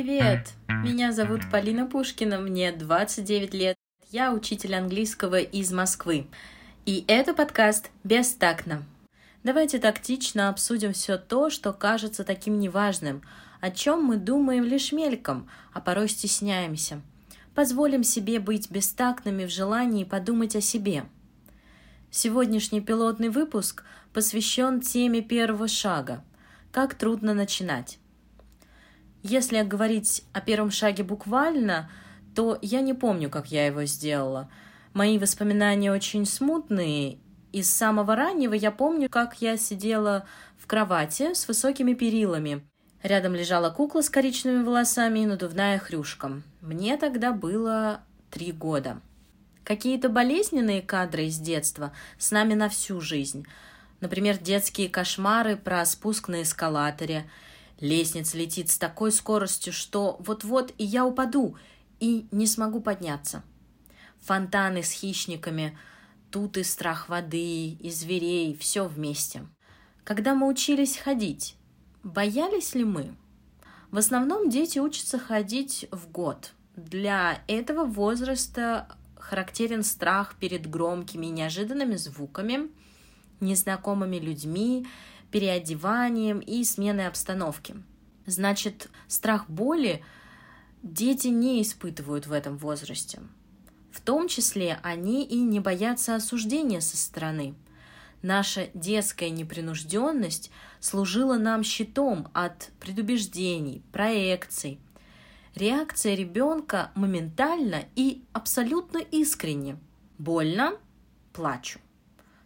Привет! Меня зовут Полина Пушкина, мне 29 лет. Я учитель английского из Москвы. И это подкаст «Бестактно». Давайте тактично обсудим все то, что кажется таким неважным, о чем мы думаем лишь мельком, а порой стесняемся. Позволим себе быть бестактными в желании подумать о себе. Сегодняшний пилотный выпуск посвящен теме первого шага – как трудно начинать. Если говорить о первом шаге буквально, то я не помню, как я его сделала. Мои воспоминания очень смутные, и с самого раннего я помню, как я сидела в кровати с высокими перилами. Рядом лежала кукла с коричневыми волосами и надувная хрюшка. Мне тогда было три года. Какие-то болезненные кадры из детства с нами на всю жизнь. Например, детские кошмары про спуск на эскалаторе – Лестница летит с такой скоростью, что вот-вот и я упаду, и не смогу подняться. Фонтаны с хищниками, тут и страх воды, и зверей, все вместе. Когда мы учились ходить, боялись ли мы? В основном дети учатся ходить в год. Для этого возраста характерен страх перед громкими неожиданными звуками, незнакомыми людьми переодеванием и сменой обстановки. Значит, страх боли дети не испытывают в этом возрасте. В том числе они и не боятся осуждения со стороны. Наша детская непринужденность служила нам щитом от предубеждений, проекций. Реакция ребенка моментально и абсолютно искренне. Больно – плачу.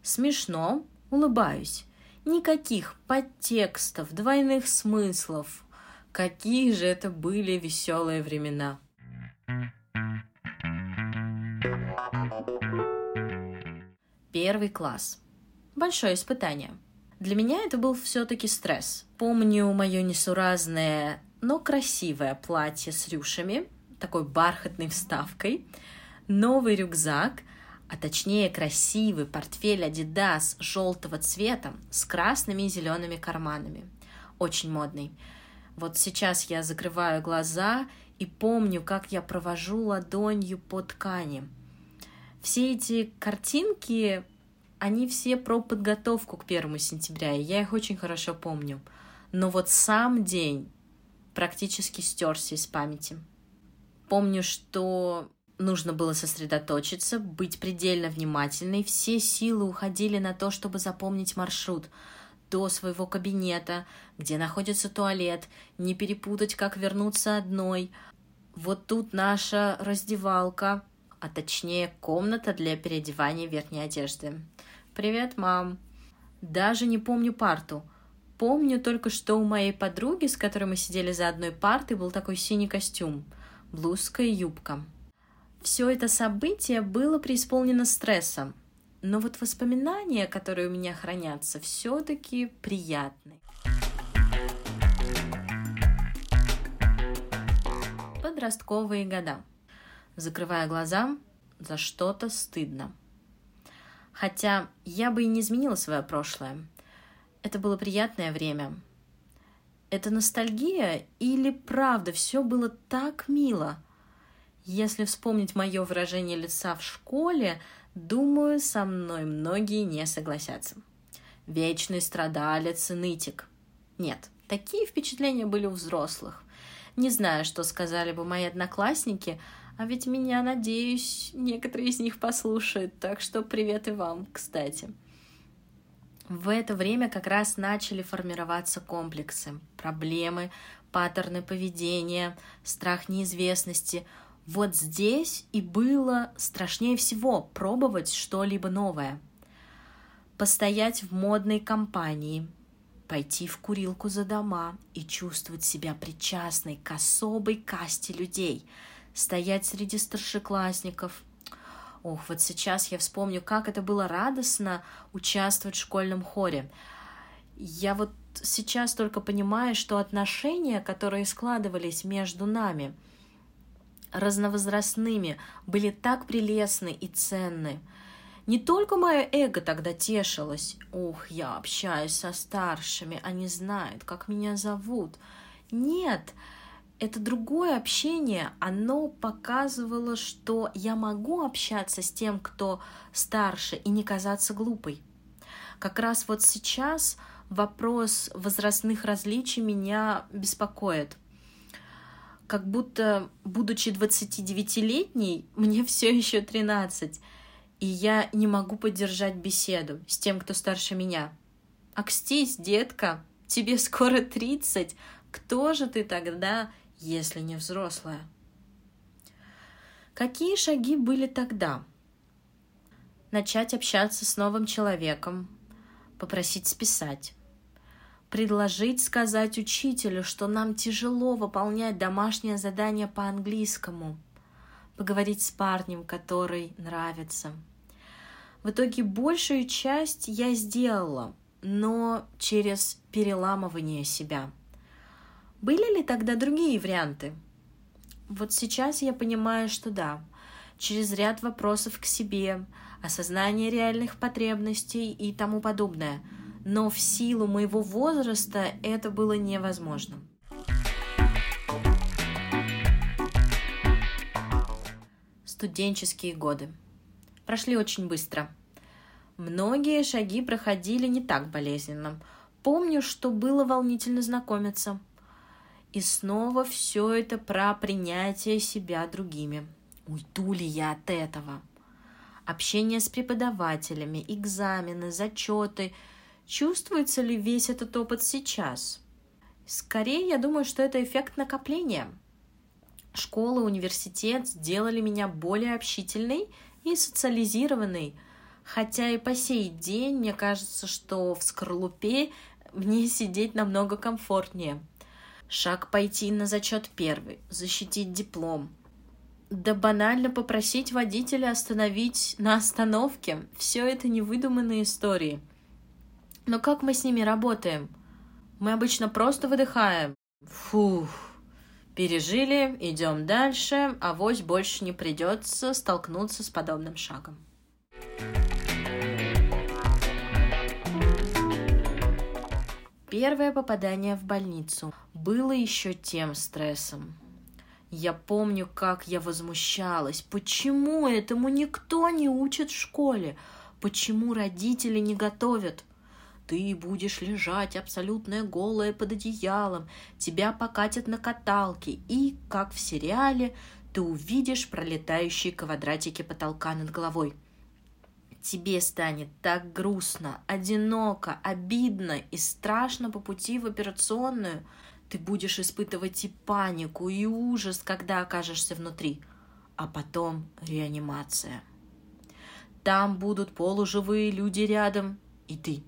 Смешно – улыбаюсь. Никаких подтекстов, двойных смыслов. Какие же это были веселые времена. Первый класс. Большое испытание. Для меня это был все-таки стресс. Помню мое несуразное, но красивое платье с рюшами, такой бархатной вставкой, новый рюкзак, а точнее красивый портфель Adidas желтого цвета с красными и зелеными карманами. Очень модный. Вот сейчас я закрываю глаза и помню, как я провожу ладонью по ткани. Все эти картинки, они все про подготовку к первому сентября, и я их очень хорошо помню. Но вот сам день практически стерся из памяти. Помню, что Нужно было сосредоточиться, быть предельно внимательной. Все силы уходили на то, чтобы запомнить маршрут до своего кабинета, где находится туалет, не перепутать, как вернуться одной. Вот тут наша раздевалка, а точнее комната для переодевания верхней одежды. «Привет, мам!» Даже не помню парту. Помню только, что у моей подруги, с которой мы сидели за одной партой, был такой синий костюм, блузка и юбка. Все это событие было преисполнено стрессом, но вот воспоминания, которые у меня хранятся, все-таки приятны. Подростковые года. Закрывая глаза, за что-то стыдно. Хотя я бы и не изменила свое прошлое. Это было приятное время. Это ностальгия или правда все было так мило – если вспомнить мое выражение лица в школе, думаю, со мной многие не согласятся. Вечный страдалец и нытик. Нет, такие впечатления были у взрослых. Не знаю, что сказали бы мои одноклассники, а ведь меня, надеюсь, некоторые из них послушают, так что привет и вам, кстати. В это время как раз начали формироваться комплексы, проблемы, паттерны поведения, страх неизвестности – вот здесь и было страшнее всего пробовать что-либо новое. Постоять в модной компании, пойти в курилку за дома и чувствовать себя причастной к особой касте людей, стоять среди старшеклассников. Ох, вот сейчас я вспомню, как это было радостно участвовать в школьном хоре. Я вот сейчас только понимаю, что отношения, которые складывались между нами – разновозрастными были так прелестны и ценны. Не только мое эго тогда тешилось. Ух, я общаюсь со старшими, они знают, как меня зовут. Нет, это другое общение, оно показывало, что я могу общаться с тем, кто старше, и не казаться глупой. Как раз вот сейчас вопрос возрастных различий меня беспокоит. Как будто, будучи 29-летней, мне все еще 13, и я не могу поддержать беседу с тем, кто старше меня. Акстись, детка, тебе скоро 30, кто же ты тогда если не взрослая. Какие шаги были тогда? Начать общаться с новым человеком, попросить списать, предложить сказать учителю, что нам тяжело выполнять домашнее задание по английскому, поговорить с парнем, который нравится. В итоге большую часть я сделала, но через переламывание себя – были ли тогда другие варианты? Вот сейчас я понимаю, что да. Через ряд вопросов к себе, осознание реальных потребностей и тому подобное. Но в силу моего возраста это было невозможно. Студенческие годы. Прошли очень быстро. Многие шаги проходили не так болезненно. Помню, что было волнительно знакомиться – и снова все это про принятие себя другими. Уйду ли я от этого? Общение с преподавателями, экзамены, зачеты. Чувствуется ли весь этот опыт сейчас? Скорее, я думаю, что это эффект накопления. Школа, университет сделали меня более общительной и социализированной, хотя и по сей день мне кажется, что в скорлупе мне сидеть намного комфортнее – Шаг пойти на зачет первый, защитить диплом. Да банально попросить водителя остановить на остановке. Все это невыдуманные истории. Но как мы с ними работаем? Мы обычно просто выдыхаем. Фух, пережили, идем дальше, а вось больше не придется столкнуться с подобным шагом. Первое попадание в больницу было еще тем стрессом. Я помню, как я возмущалась. Почему этому никто не учит в школе? Почему родители не готовят? Ты будешь лежать абсолютно голая под одеялом, тебя покатят на каталке, и, как в сериале, ты увидишь пролетающие квадратики потолка над головой – тебе станет так грустно, одиноко, обидно и страшно по пути в операционную. Ты будешь испытывать и панику, и ужас, когда окажешься внутри. А потом реанимация. Там будут полуживые люди рядом, и ты.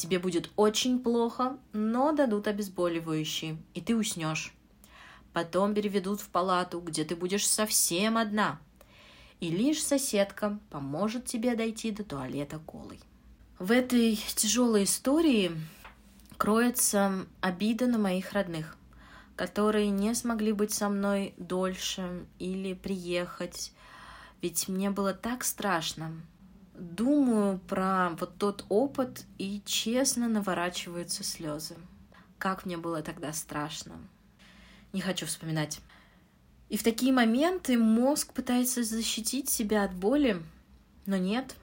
Тебе будет очень плохо, но дадут обезболивающие, и ты уснешь. Потом переведут в палату, где ты будешь совсем одна – и лишь соседка поможет тебе дойти до туалета голой. В этой тяжелой истории кроется обида на моих родных, которые не смогли быть со мной дольше или приехать, ведь мне было так страшно. Думаю про вот тот опыт и честно наворачиваются слезы. Как мне было тогда страшно. Не хочу вспоминать. И в такие моменты мозг пытается защитить себя от боли, но нет.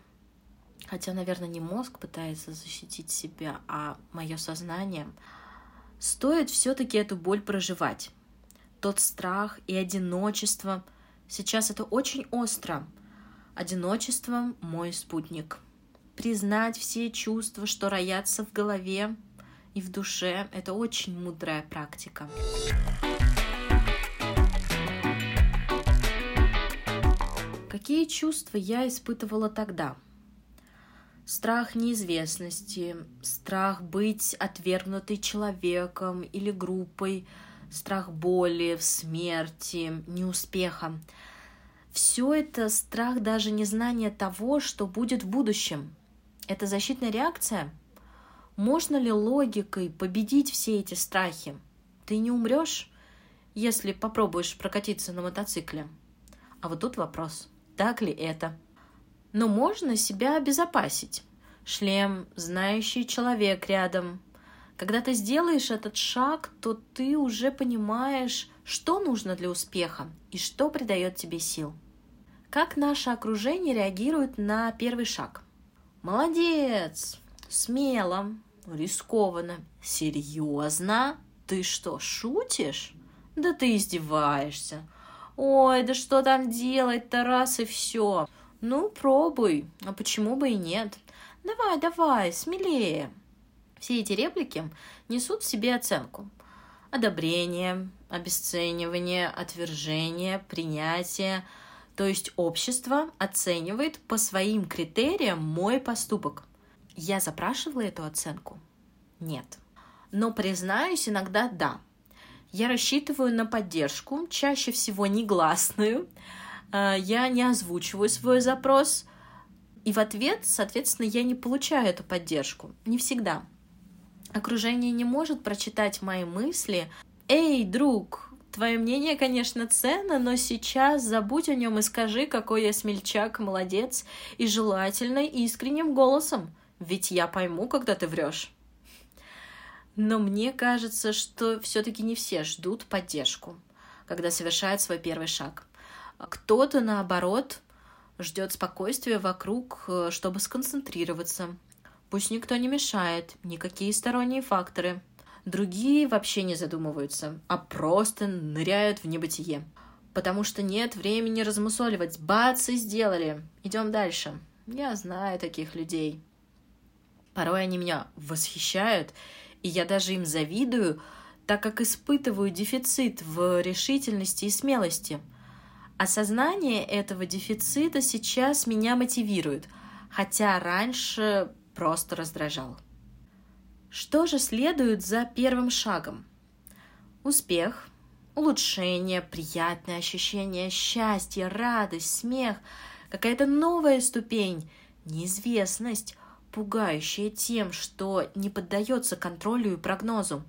Хотя, наверное, не мозг пытается защитить себя, а мое сознание. Стоит все-таки эту боль проживать. Тот страх и одиночество. Сейчас это очень остро. Одиночество – мой спутник. Признать все чувства, что роятся в голове и в душе – это очень мудрая практика. Какие чувства я испытывала тогда? Страх неизвестности, страх быть отвергнутой человеком или группой, страх боли, смерти, неуспеха. Все это страх даже незнания того, что будет в будущем. Это защитная реакция? Можно ли логикой победить все эти страхи? Ты не умрешь, если попробуешь прокатиться на мотоцикле. А вот тут вопрос – так ли это. Но можно себя обезопасить. Шлем, знающий человек рядом, Когда ты сделаешь этот шаг, то ты уже понимаешь, что нужно для успеха и что придает тебе сил. Как наше окружение реагирует на первый шаг? Молодец! Смело, рискованно, серьезно? Ты что, шутишь? Да ты издеваешься. Ой, да что там делать-то раз и все. Ну, пробуй, а почему бы и нет? Давай, давай, смелее. Все эти реплики несут в себе оценку. Одобрение, обесценивание, отвержение, принятие. То есть общество оценивает по своим критериям мой поступок. Я запрашивала эту оценку? Нет. Но, признаюсь, иногда да. Я рассчитываю на поддержку, чаще всего негласную. А, я не озвучиваю свой запрос, и в ответ, соответственно, я не получаю эту поддержку. Не всегда. Окружение не может прочитать мои мысли. «Эй, друг, твое мнение, конечно, ценно, но сейчас забудь о нем и скажи, какой я смельчак, молодец, и желательно искренним голосом, ведь я пойму, когда ты врешь». Но мне кажется, что все-таки не все ждут поддержку, когда совершают свой первый шаг. Кто-то, наоборот, ждет спокойствия вокруг, э, чтобы сконцентрироваться, Пусть никто не мешает, никакие сторонние факторы. Другие вообще не задумываются, а просто ныряют в небытие. Потому что нет времени размусоливать. Бац, и сделали. Идем дальше. Я знаю таких людей. Порой они меня восхищают, и я даже им завидую, так как испытываю дефицит в решительности и смелости. Осознание этого дефицита сейчас меня мотивирует, хотя раньше просто раздражал. Что же следует за первым шагом? Успех, улучшение, приятное ощущение счастья, радость, смех, какая-то новая ступень, неизвестность, пугающая тем, что не поддается контролю и прогнозу.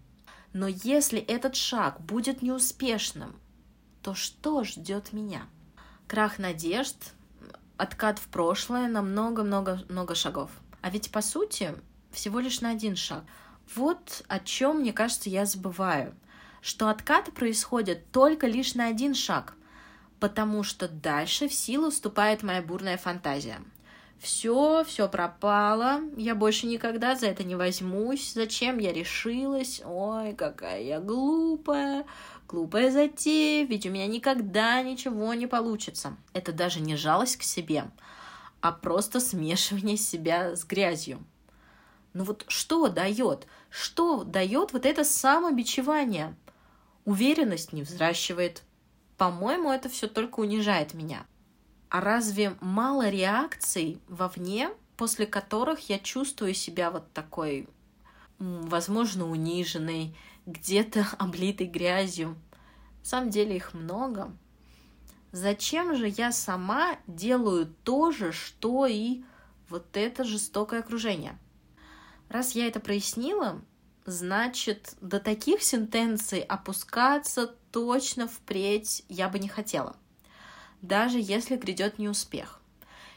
Но если этот шаг будет неуспешным, то что ждет меня? Крах надежд, откат в прошлое на много-много-много шагов – а ведь по сути всего лишь на один шаг. Вот о чем, мне кажется, я забываю, что откаты происходят только лишь на один шаг, потому что дальше в силу вступает моя бурная фантазия. Все, все пропало, я больше никогда за это не возьмусь, зачем я решилась, ой, какая я глупая, глупая затея, ведь у меня никогда ничего не получится. Это даже не жалость к себе, а просто смешивание себя с грязью. Ну вот что дает? Что дает вот это самобичевание? Уверенность не взращивает. По-моему, это все только унижает меня. А разве мало реакций вовне, после которых я чувствую себя вот такой, возможно, униженной, где-то облитой грязью? На самом деле их много. Зачем же я сама делаю то же, что и вот это жестокое окружение? Раз я это прояснила, значит, до таких сентенций опускаться точно впредь я бы не хотела, даже если грядет неуспех.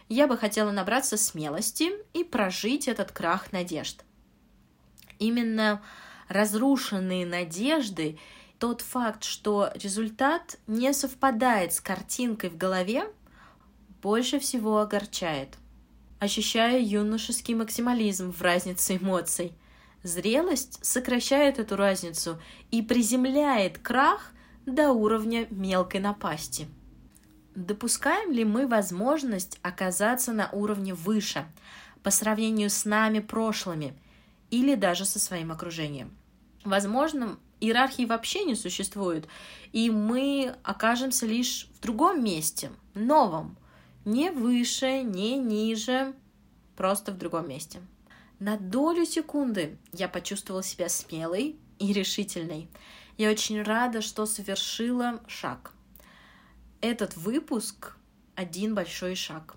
Я бы хотела набраться смелости и прожить этот крах надежд. Именно разрушенные надежды тот факт, что результат не совпадает с картинкой в голове, больше всего огорчает. Ощущая юношеский максимализм в разнице эмоций, зрелость сокращает эту разницу и приземляет крах до уровня мелкой напасти. Допускаем ли мы возможность оказаться на уровне выше по сравнению с нами прошлыми или даже со своим окружением? Возможно, иерархии вообще не существует, и мы окажемся лишь в другом месте, новом, не выше, не ниже, просто в другом месте. На долю секунды я почувствовала себя смелой и решительной. Я очень рада, что совершила шаг. Этот выпуск — один большой шаг.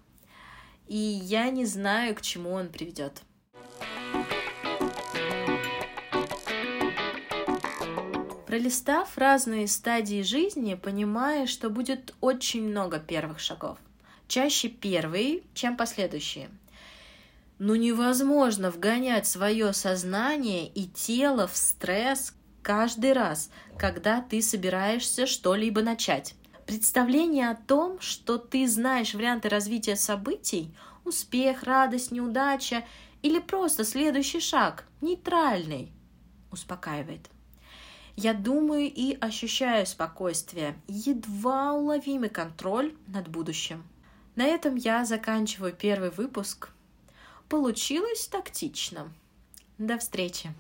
И я не знаю, к чему он приведет. Пролистав разные стадии жизни, понимаешь, что будет очень много первых шагов. Чаще первые, чем последующие. Ну невозможно вгонять свое сознание и тело в стресс каждый раз, когда ты собираешься что-либо начать. Представление о том, что ты знаешь варианты развития событий, успех, радость, неудача или просто следующий шаг, нейтральный, успокаивает. Я думаю и ощущаю спокойствие, едва уловимый контроль над будущим. На этом я заканчиваю первый выпуск. Получилось тактично. До встречи!